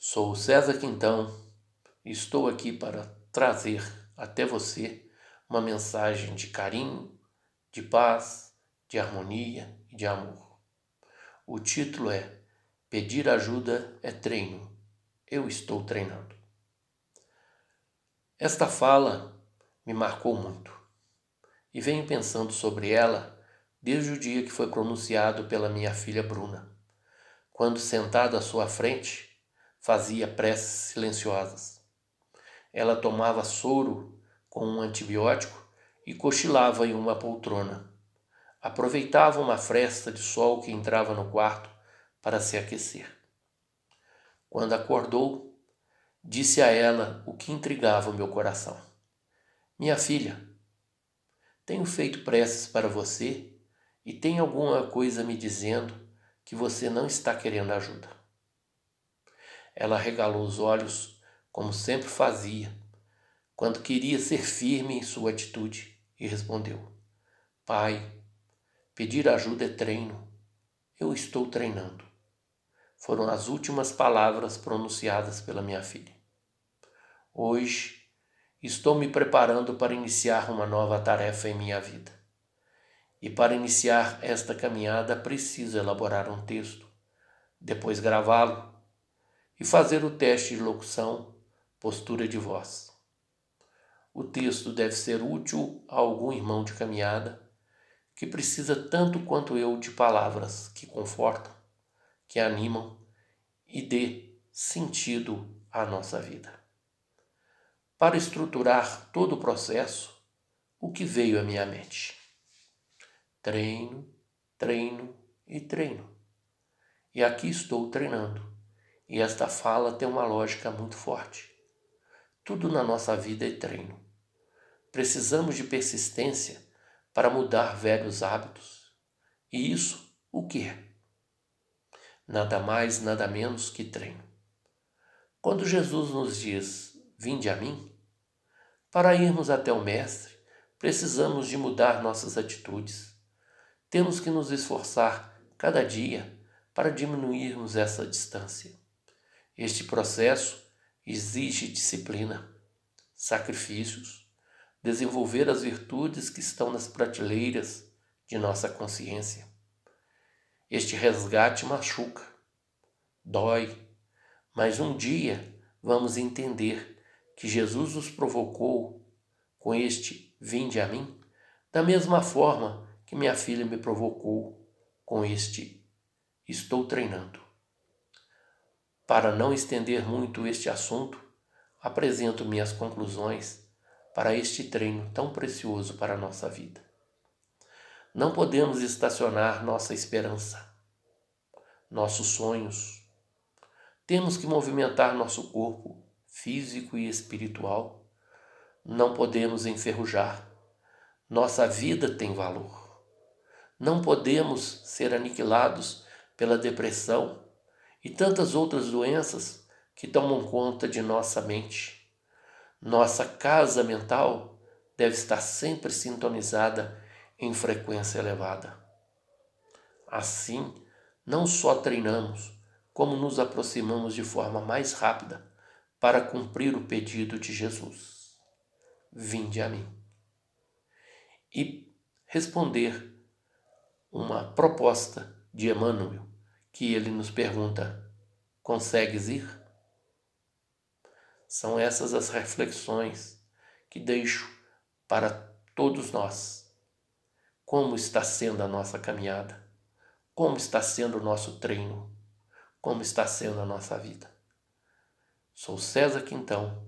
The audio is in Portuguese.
Sou César Quintão e estou aqui para trazer até você uma mensagem de carinho, de paz, de harmonia e de amor. O título é Pedir ajuda é treino. Eu estou treinando. Esta fala me marcou muito e venho pensando sobre ela desde o dia que foi pronunciado pela minha filha Bruna, quando sentada à sua frente fazia preces silenciosas. Ela tomava soro com um antibiótico e cochilava em uma poltrona. Aproveitava uma fresta de sol que entrava no quarto para se aquecer. Quando acordou, disse a ela o que intrigava o meu coração: Minha filha, tenho feito preces para você e tem alguma coisa me dizendo que você não está querendo ajuda. Ela regalou os olhos, como sempre fazia, quando queria ser firme em sua atitude, e respondeu: Pai, pedir ajuda é treino. Eu estou treinando. Foram as últimas palavras pronunciadas pela minha filha. Hoje estou me preparando para iniciar uma nova tarefa em minha vida. E para iniciar esta caminhada preciso elaborar um texto, depois gravá-lo e fazer o teste de locução, postura de voz. O texto deve ser útil a algum irmão de caminhada que precisa tanto quanto eu de palavras que confortam, que animam e dê sentido à nossa vida. Para estruturar todo o processo, o que veio à minha mente? Treino, treino e treino. E aqui estou treinando e esta fala tem uma lógica muito forte. Tudo na nossa vida é treino. Precisamos de persistência para mudar velhos hábitos. E isso, o que é? Nada mais, nada menos que treino. Quando Jesus nos diz: Vinde a mim, para irmos até o Mestre, precisamos de mudar nossas atitudes. Temos que nos esforçar cada dia para diminuirmos essa distância. Este processo exige disciplina, sacrifícios, desenvolver as virtudes que estão nas prateleiras de nossa consciência. Este resgate machuca, dói, mas um dia vamos entender que Jesus nos provocou com este vinde a mim, da mesma forma que minha filha me provocou com este estou treinando. Para não estender muito este assunto, apresento minhas conclusões para este treino tão precioso para a nossa vida. Não podemos estacionar nossa esperança, nossos sonhos. Temos que movimentar nosso corpo físico e espiritual. Não podemos enferrujar. Nossa vida tem valor. Não podemos ser aniquilados pela depressão e tantas outras doenças que tomam conta de nossa mente. Nossa casa mental deve estar sempre sintonizada em frequência elevada. Assim, não só treinamos, como nos aproximamos de forma mais rápida para cumprir o pedido de Jesus: Vinde a mim. E responder uma proposta de Emmanuel que ele nos pergunta: consegues ir? São essas as reflexões que deixo para todos nós. Como está sendo a nossa caminhada? Como está sendo o nosso treino? Como está sendo a nossa vida? Sou César Quintão